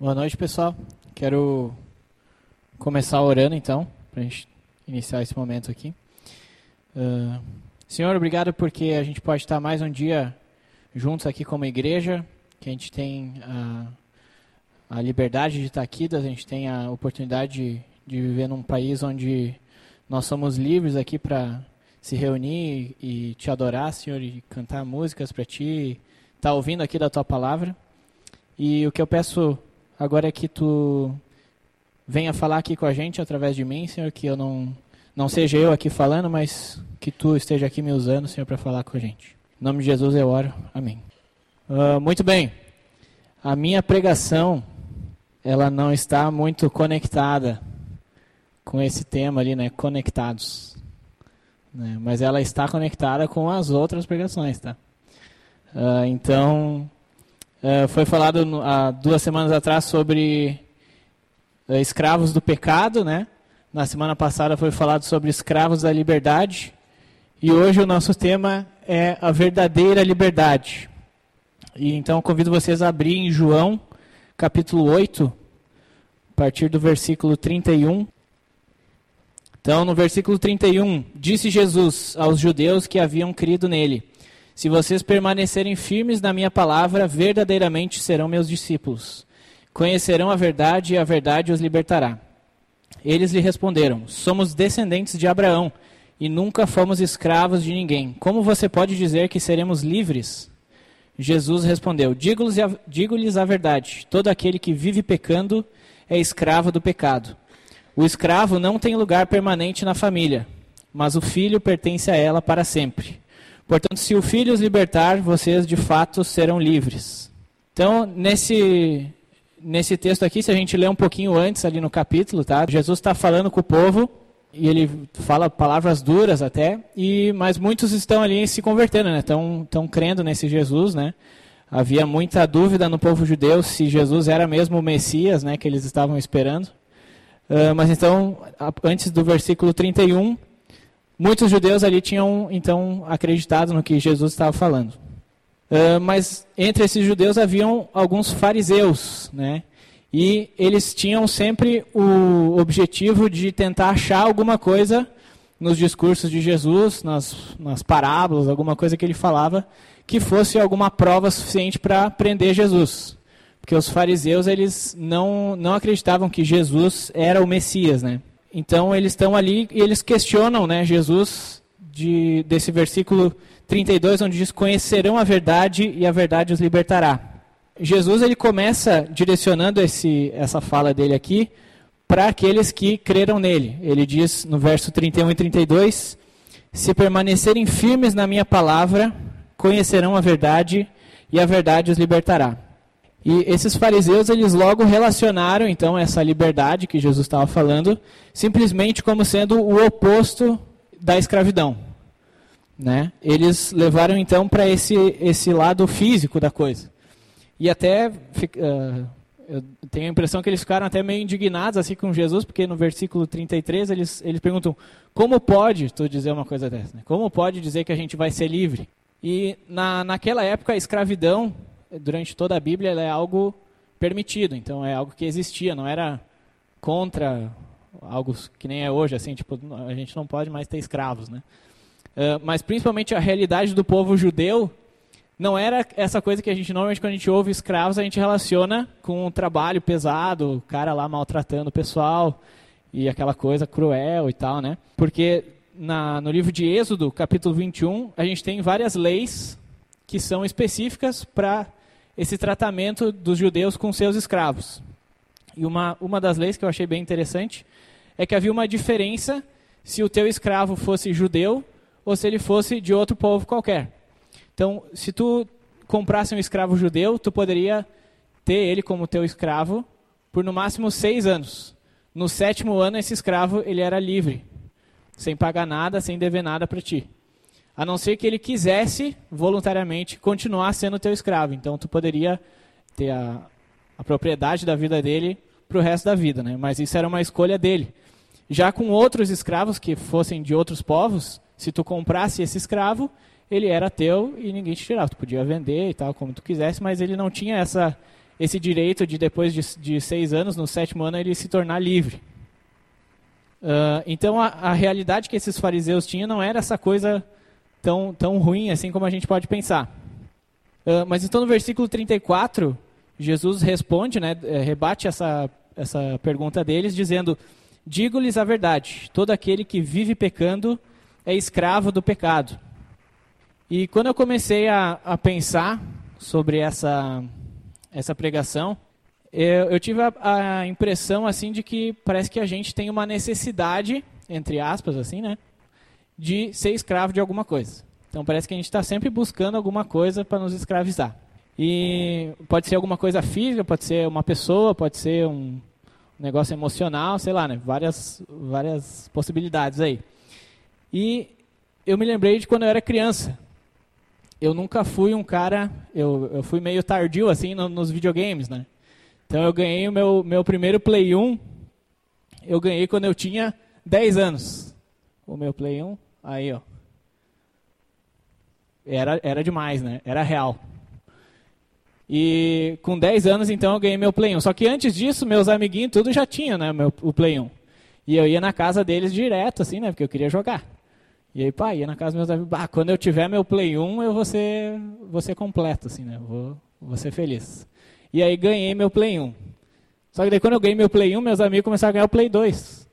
Boa noite, pessoal. Quero começar orando, então, para a gente iniciar esse momento aqui. Uh, Senhor, obrigado porque a gente pode estar mais um dia juntos aqui como igreja, que a gente tem a, a liberdade de estar aqui, a gente tem a oportunidade de, de viver num país onde nós somos livres aqui para se reunir e, te adorar, Senhor, e cantar músicas para ti, estar tá ouvindo aqui da tua palavra. E o que eu peço Agora é que tu venha falar aqui com a gente através de mim, Senhor, que eu não não seja eu aqui falando, mas que tu esteja aqui me usando, Senhor, para falar com a gente. Em nome de Jesus eu oro. Amém. Uh, muito bem. A minha pregação, ela não está muito conectada com esse tema ali, né? Conectados. Né? Mas ela está conectada com as outras pregações, tá? Uh, então, Uh, foi falado há duas semanas atrás sobre uh, escravos do pecado, né? Na semana passada foi falado sobre escravos da liberdade. E hoje o nosso tema é a verdadeira liberdade. E então convido vocês a abrir em João, capítulo 8, a partir do versículo 31. Então, no versículo 31, disse Jesus aos judeus que haviam crido nele: se vocês permanecerem firmes na minha palavra, verdadeiramente serão meus discípulos. Conhecerão a verdade e a verdade os libertará. Eles lhe responderam: Somos descendentes de Abraão e nunca fomos escravos de ninguém. Como você pode dizer que seremos livres? Jesus respondeu: Digo-lhes a verdade: todo aquele que vive pecando é escravo do pecado. O escravo não tem lugar permanente na família, mas o filho pertence a ela para sempre. Portanto, se o Filho os libertar, vocês de fato serão livres. Então, nesse, nesse texto aqui, se a gente ler um pouquinho antes ali no capítulo, tá? Jesus está falando com o povo e ele fala palavras duras até, e mas muitos estão ali se convertendo, né? Estão, estão crendo nesse Jesus, né? Havia muita dúvida no povo judeu se Jesus era mesmo o Messias, né? Que eles estavam esperando. Uh, mas então, antes do versículo 31, Muitos judeus ali tinham, então, acreditado no que Jesus estava falando. Uh, mas entre esses judeus haviam alguns fariseus, né? E eles tinham sempre o objetivo de tentar achar alguma coisa nos discursos de Jesus, nas, nas parábolas, alguma coisa que ele falava, que fosse alguma prova suficiente para prender Jesus. Porque os fariseus, eles não, não acreditavam que Jesus era o Messias, né? Então eles estão ali e eles questionam né, Jesus de, desse versículo 32, onde diz: Conhecerão a verdade e a verdade os libertará. Jesus ele começa direcionando esse, essa fala dele aqui para aqueles que creram nele. Ele diz no verso 31 e 32: Se permanecerem firmes na minha palavra, conhecerão a verdade e a verdade os libertará. E esses fariseus, eles logo relacionaram, então, essa liberdade que Jesus estava falando, simplesmente como sendo o oposto da escravidão. Né? Eles levaram, então, para esse, esse lado físico da coisa. E até, uh, eu tenho a impressão que eles ficaram até meio indignados assim com Jesus, porque no versículo 33 eles, eles perguntam, como pode tu dizer uma coisa dessa? Né? Como pode dizer que a gente vai ser livre? E na, naquela época a escravidão durante toda a Bíblia, ela é algo permitido. Então, é algo que existia, não era contra algo que nem é hoje, assim, tipo, a gente não pode mais ter escravos, né? Uh, mas principalmente a realidade do povo judeu não era essa coisa que a gente normalmente quando a gente ouve escravos a gente relaciona com um trabalho pesado, o cara lá maltratando o pessoal e aquela coisa cruel e tal, né? Porque na, no livro de Êxodo, capítulo 21, a gente tem várias leis que são específicas para esse tratamento dos judeus com seus escravos. E uma, uma das leis que eu achei bem interessante é que havia uma diferença se o teu escravo fosse judeu ou se ele fosse de outro povo qualquer. Então, se tu comprasse um escravo judeu, tu poderia ter ele como teu escravo por no máximo seis anos. No sétimo ano, esse escravo ele era livre, sem pagar nada, sem dever nada para ti a não ser que ele quisesse voluntariamente continuar sendo teu escravo. Então tu poderia ter a, a propriedade da vida dele para o resto da vida, né? Mas isso era uma escolha dele. Já com outros escravos que fossem de outros povos, se tu comprasse esse escravo, ele era teu e ninguém te tirava. Tu podia vender e tal, como tu quisesse, mas ele não tinha essa, esse direito de depois de, de seis anos, no sétimo ano, ele se tornar livre. Uh, então a, a, realidade que esses fariseus tinham não era essa coisa tão, tão ruim assim como a gente pode pensar. Uh, mas então no versículo 34, Jesus responde, né, eh, rebate essa, essa pergunta deles, dizendo: Digo-lhes a verdade, todo aquele que vive pecando é escravo do pecado. E quando eu comecei a, a pensar sobre essa, essa pregação, eu, eu tive a, a, impressão assim de que parece que a gente tem uma necessidade, entre aspas, assim, né, de ser escravo de alguma coisa. Então parece que a gente está sempre buscando alguma coisa para nos escravizar. E pode ser alguma coisa física, pode ser uma pessoa, pode ser um negócio emocional, sei lá, né? Várias, várias possibilidades aí. E eu me lembrei de quando eu era criança eu nunca fui um cara, eu, eu fui meio tardio assim no, nos videogames, né? Então eu ganhei o meu, meu primeiro Play 1, eu ganhei quando eu tinha 10 anos. O meu Play 1, aí ó. Era, era demais, né? Era real. E com 10 anos, então, eu ganhei meu Play 1. Só que antes disso, meus amiguinhos tudo já tinham, né? Meu, o Play 1. E eu ia na casa deles direto, assim, né? Porque eu queria jogar. E aí, pá, ia na casa dos meus amigos, ah, quando eu tiver meu Play 1, eu vou ser, vou ser completo, assim, né? Vou, vou ser feliz. E aí ganhei meu Play 1. Só que daí quando eu ganhei meu Play 1, meus amigos começaram a ganhar o Play 2.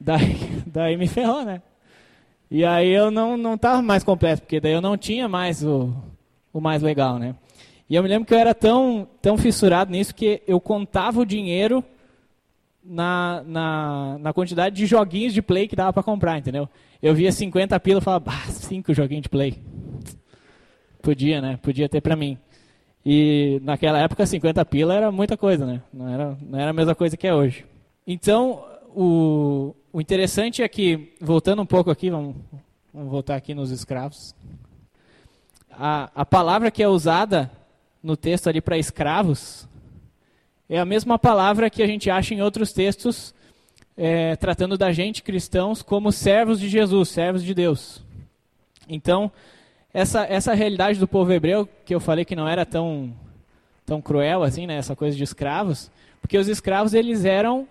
Daí, daí me ferrou, né? E aí eu não, não tava mais completo, porque daí eu não tinha mais o, o mais legal, né? E eu me lembro que eu era tão, tão fissurado nisso que eu contava o dinheiro na, na, na quantidade de joguinhos de play que dava para comprar, entendeu? Eu via 50 pila e falava, bah, 5 joguinhos de play. Podia, né? Podia ter para mim. E naquela época 50 pila era muita coisa, né? Não era, não era a mesma coisa que é hoje. Então, o, o interessante é que, voltando um pouco aqui, vamos, vamos voltar aqui nos escravos. A, a palavra que é usada no texto ali para escravos é a mesma palavra que a gente acha em outros textos é, tratando da gente, cristãos, como servos de Jesus, servos de Deus. Então, essa, essa realidade do povo hebreu, que eu falei que não era tão, tão cruel assim, né, essa coisa de escravos, porque os escravos eles eram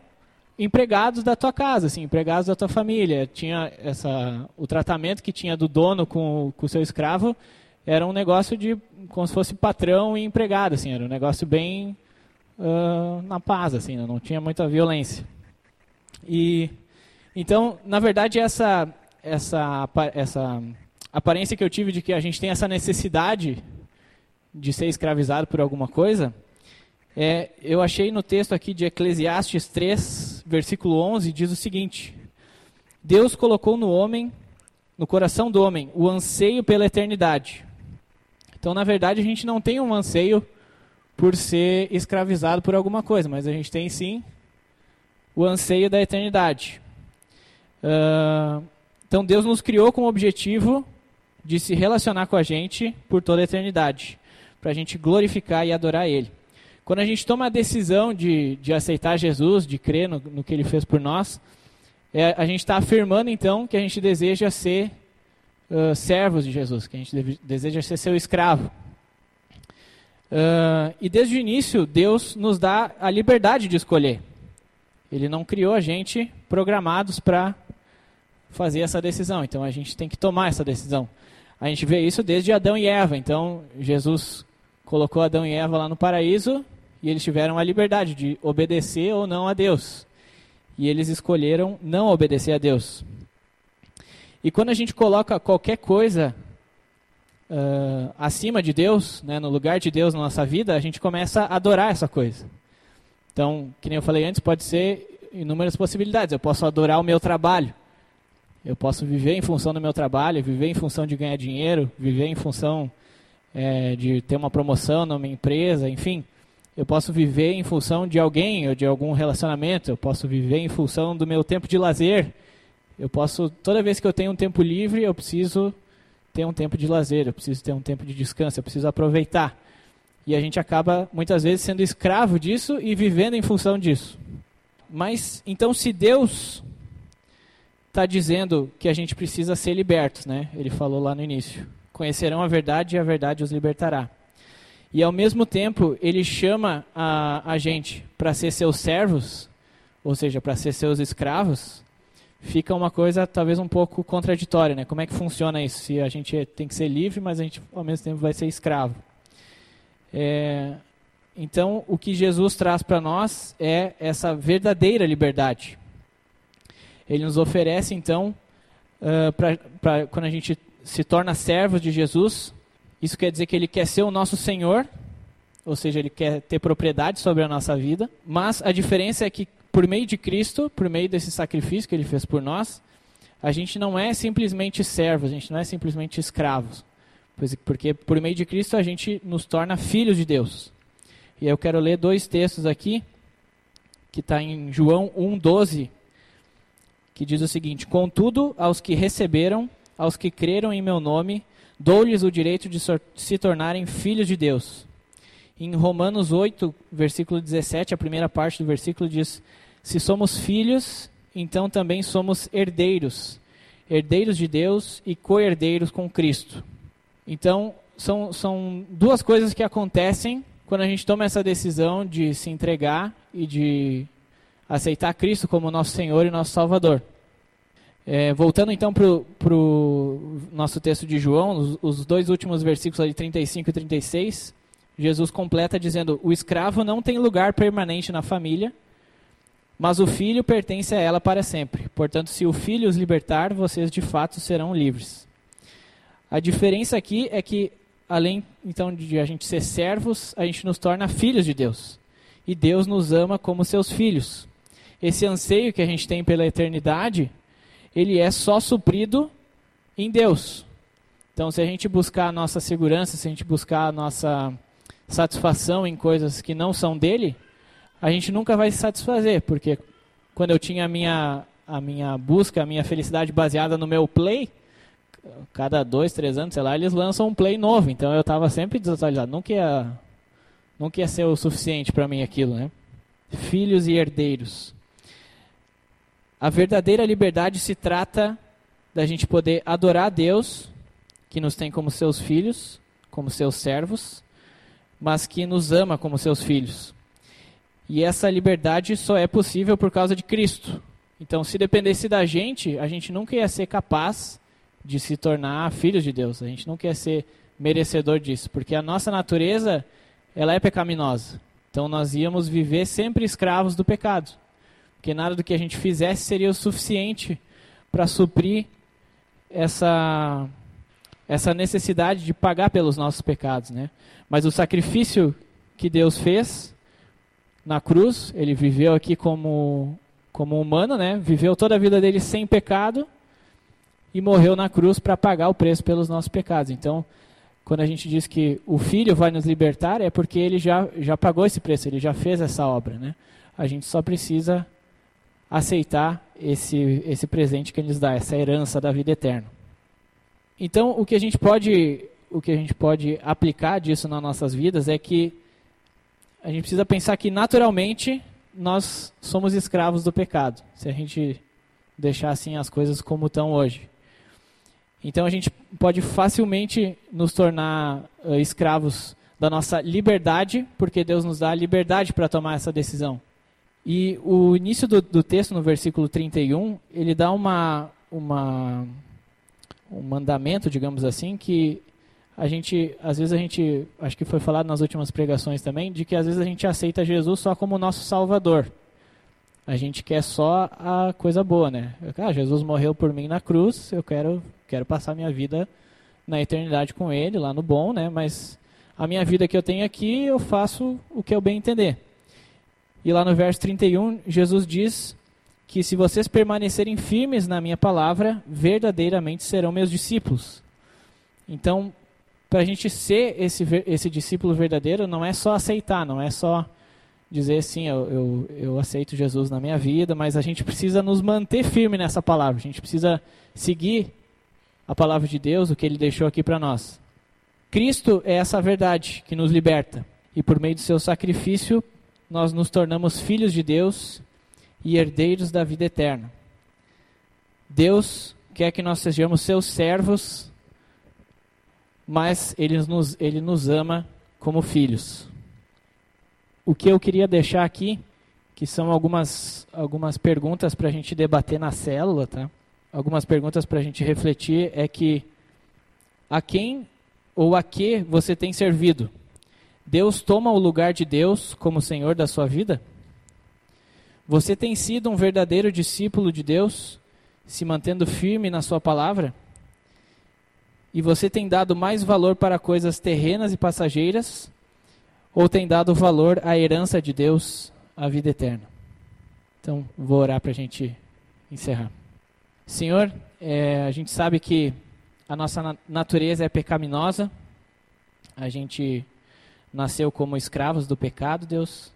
empregados da tua casa, assim, empregados da tua família. Tinha essa, o tratamento que tinha do dono com, o seu escravo era um negócio de como se fosse patrão e empregado, assim, era um negócio bem uh, na paz, assim, né? não tinha muita violência. E então, na verdade, essa essa essa aparência que eu tive de que a gente tem essa necessidade de ser escravizado por alguma coisa, é, eu achei no texto aqui de Eclesiastes 3, versículo 11, diz o seguinte: Deus colocou no homem, no coração do homem, o anseio pela eternidade. Então, na verdade, a gente não tem um anseio por ser escravizado por alguma coisa, mas a gente tem sim o anseio da eternidade. Uh, então Deus nos criou com o objetivo de se relacionar com a gente por toda a eternidade, para a gente glorificar e adorar Ele. Quando a gente toma a decisão de, de aceitar Jesus, de crer no, no que Ele fez por nós, é, a gente está afirmando então que a gente deseja ser uh, servos de Jesus, que a gente deseja ser seu escravo. Uh, e desde o início, Deus nos dá a liberdade de escolher. Ele não criou a gente programados para fazer essa decisão. Então a gente tem que tomar essa decisão. A gente vê isso desde Adão e Eva. Então Jesus colocou Adão e Eva lá no paraíso e eles tiveram a liberdade de obedecer ou não a Deus. E eles escolheram não obedecer a Deus. E quando a gente coloca qualquer coisa uh, acima de Deus, né, no lugar de Deus na nossa vida, a gente começa a adorar essa coisa. Então, que nem eu falei antes, pode ser inúmeras possibilidades. Eu posso adorar o meu trabalho. Eu posso viver em função do meu trabalho, viver em função de ganhar dinheiro, viver em função é, de ter uma promoção minha empresa, enfim. Eu posso viver em função de alguém ou de algum relacionamento. Eu posso viver em função do meu tempo de lazer. Eu posso, toda vez que eu tenho um tempo livre, eu preciso ter um tempo de lazer, eu preciso ter um tempo de descanso, eu preciso aproveitar. E a gente acaba muitas vezes sendo escravo disso e vivendo em função disso. Mas então, se Deus está dizendo que a gente precisa ser libertos, né? Ele falou lá no início: conhecerão a verdade e a verdade os libertará. E ao mesmo tempo ele chama a, a gente para ser seus servos, ou seja, para ser seus escravos, fica uma coisa talvez um pouco contraditória, né? Como é que funciona isso? Se a gente tem que ser livre, mas a gente ao mesmo tempo vai ser escravo. É, então, o que Jesus traz para nós é essa verdadeira liberdade. Ele nos oferece, então, uh, pra, pra, quando a gente se torna servo de Jesus, isso quer dizer que ele quer ser o nosso Senhor, ou seja, ele quer ter propriedade sobre a nossa vida, mas a diferença é que por meio de Cristo, por meio desse sacrifício que ele fez por nós, a gente não é simplesmente servo, a gente não é simplesmente escravos. Porque por meio de Cristo a gente nos torna filhos de Deus. E eu quero ler dois textos aqui, que está em João 1,12, que diz o seguinte: Contudo, aos que receberam, aos que creram em meu nome, dou-lhes o direito de se tornarem filhos de Deus. Em Romanos 8, versículo 17, a primeira parte do versículo diz: Se somos filhos, então também somos herdeiros, herdeiros de Deus e co-herdeiros com Cristo. Então, são, são duas coisas que acontecem quando a gente toma essa decisão de se entregar e de aceitar Cristo como nosso Senhor e nosso Salvador. É, voltando então para o nosso texto de João, os, os, dois últimos versículos ali, 35 e 36, Jesus completa dizendo: O escravo não tem lugar permanente na família, mas o filho pertence a ela para sempre. Portanto, se o filho os libertar, vocês de fato serão livres. A diferença aqui é que, além então de a gente ser servos, a gente nos torna filhos de Deus. E Deus nos ama como seus filhos. Esse anseio que a gente tem pela eternidade ele é só suprido em Deus. Então, se a gente buscar a nossa segurança, se a gente buscar a nossa satisfação em coisas que não são dele, a gente nunca vai se satisfazer, porque quando eu tinha a minha, a minha busca, a minha felicidade baseada no meu play, cada dois, três anos, sei lá, eles lançam um play novo. Então eu estava sempre desatualizado. Nunca ia, nunca ia ser o suficiente para mim aquilo, né? Filhos e herdeiros. A verdadeira liberdade se trata da gente poder adorar a Deus, que nos tem como seus filhos, como seus servos, mas que nos ama como seus filhos. E essa liberdade só é possível por causa de Cristo. Então, se dependesse da gente, a gente nunca ia ser capaz de se tornar filhos de Deus. A gente nunca ia ser merecedor disso, porque a nossa natureza, ela é pecaminosa. Então, nós íamos viver sempre escravos do pecado porque nada do que a gente fizesse seria o suficiente para suprir essa essa necessidade de pagar pelos nossos pecados, né? Mas o sacrifício que Deus fez na cruz, ele viveu aqui como como humano, né? Viveu toda a vida dele sem pecado e morreu na cruz para pagar o preço pelos nossos pecados. Então, quando a gente diz que o Filho vai nos libertar, é porque ele já já pagou esse preço, ele já fez essa obra, né? A gente só precisa aceitar esse, esse presente que ele nos dá, essa herança da vida eterna. Então, o que a gente pode, o que a gente pode aplicar disso nas nossas vidas é que a gente precisa pensar que naturalmente nós somos escravos do pecado, se a gente deixar assim as coisas como estão hoje. Então a gente pode facilmente nos tornar uh, escravos da nossa liberdade, porque Deus nos dá a liberdade para tomar essa decisão. E o início do, do texto, no versículo 31, ele dá uma, uma, um mandamento, digamos assim, que a gente, às vezes a gente, acho que foi falado nas últimas pregações também, de que às vezes a gente aceita Jesus só como nosso Salvador. A gente quer só a coisa boa, né? Ah, Jesus morreu por mim na cruz, eu quero, quero passar minha vida na eternidade com Ele, lá no bom, né? Mas a minha vida que eu tenho aqui, eu faço o que eu bem entender. E lá no verso 31, Jesus diz que se vocês permanecerem firmes na minha palavra, verdadeiramente serão meus discípulos. Então, para a gente ser esse, esse discípulo verdadeiro, não é só aceitar, não é só dizer assim, eu, eu, eu aceito Jesus na minha vida, mas a gente precisa nos manter firme nessa palavra, a gente precisa seguir a palavra de Deus, o que ele deixou aqui para nós. Cristo é essa verdade que nos liberta, e por meio do seu sacrifício, nós nos tornamos filhos de Deus e herdeiros da vida eterna. Deus quer que nós sejamos seus servos, mas Ele nos, ele nos ama como filhos. O que eu queria deixar aqui, que são algumas, algumas perguntas para a gente debater na célula, tá? algumas perguntas para a gente refletir, é que a quem ou a que você tem servido? Deus toma o lugar de Deus como Senhor da sua vida? Você tem sido um verdadeiro discípulo de Deus, se mantendo firme na sua palavra? E você tem dado mais valor para coisas terrenas e passageiras? Ou tem dado valor à herança de Deus, à vida eterna? Então, vou orar para a gente encerrar. Senhor, é, a gente sabe que a nossa natureza é pecaminosa, a gente nasceu como escravos do pecado, Deus,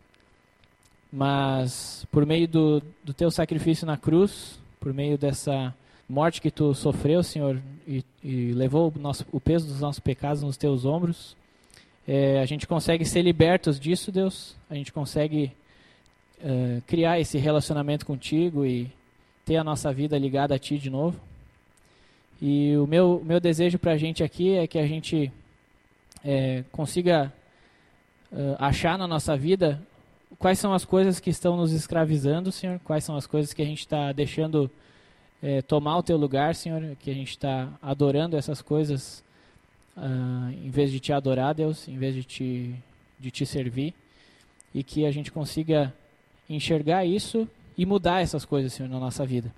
mas por meio do, do teu sacrifício na cruz, por meio dessa morte que tu sofreu, Senhor, e, e levou o, nosso, o, peso dos nossos pecados nos teus ombros, é, a gente consegue ser libertos disso, Deus. A gente consegue uh, criar esse relacionamento contigo e ter a nossa vida ligada a Ti de novo. E o meu, meu desejo para a gente aqui é que a gente é, consiga uh, achar na nossa vida quais são as coisas que estão nos escravizando, Senhor, quais são as coisas que a gente está deixando é, tomar o teu lugar, Senhor, que a gente está adorando essas coisas uh, em vez de te adorar, Deus, em vez de te, de te servir, e que a gente consiga enxergar isso e mudar essas coisas, Senhor, na nossa vida.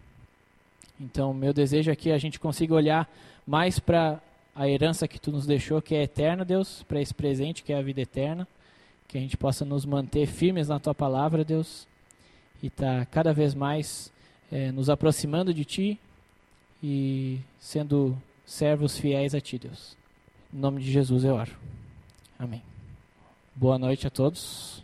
Então, meu desejo é que a gente consiga olhar mais para a herança que tu nos deixou, que é eterna, Deus, para esse presente que é a vida eterna, que a gente possa nos manter firmes na tua palavra, Deus, e tá cada vez mais é, nos aproximando de Ti e sendo servos fiéis a Ti, Deus. Em nome de Jesus eu oro. Amém. Boa noite a todos.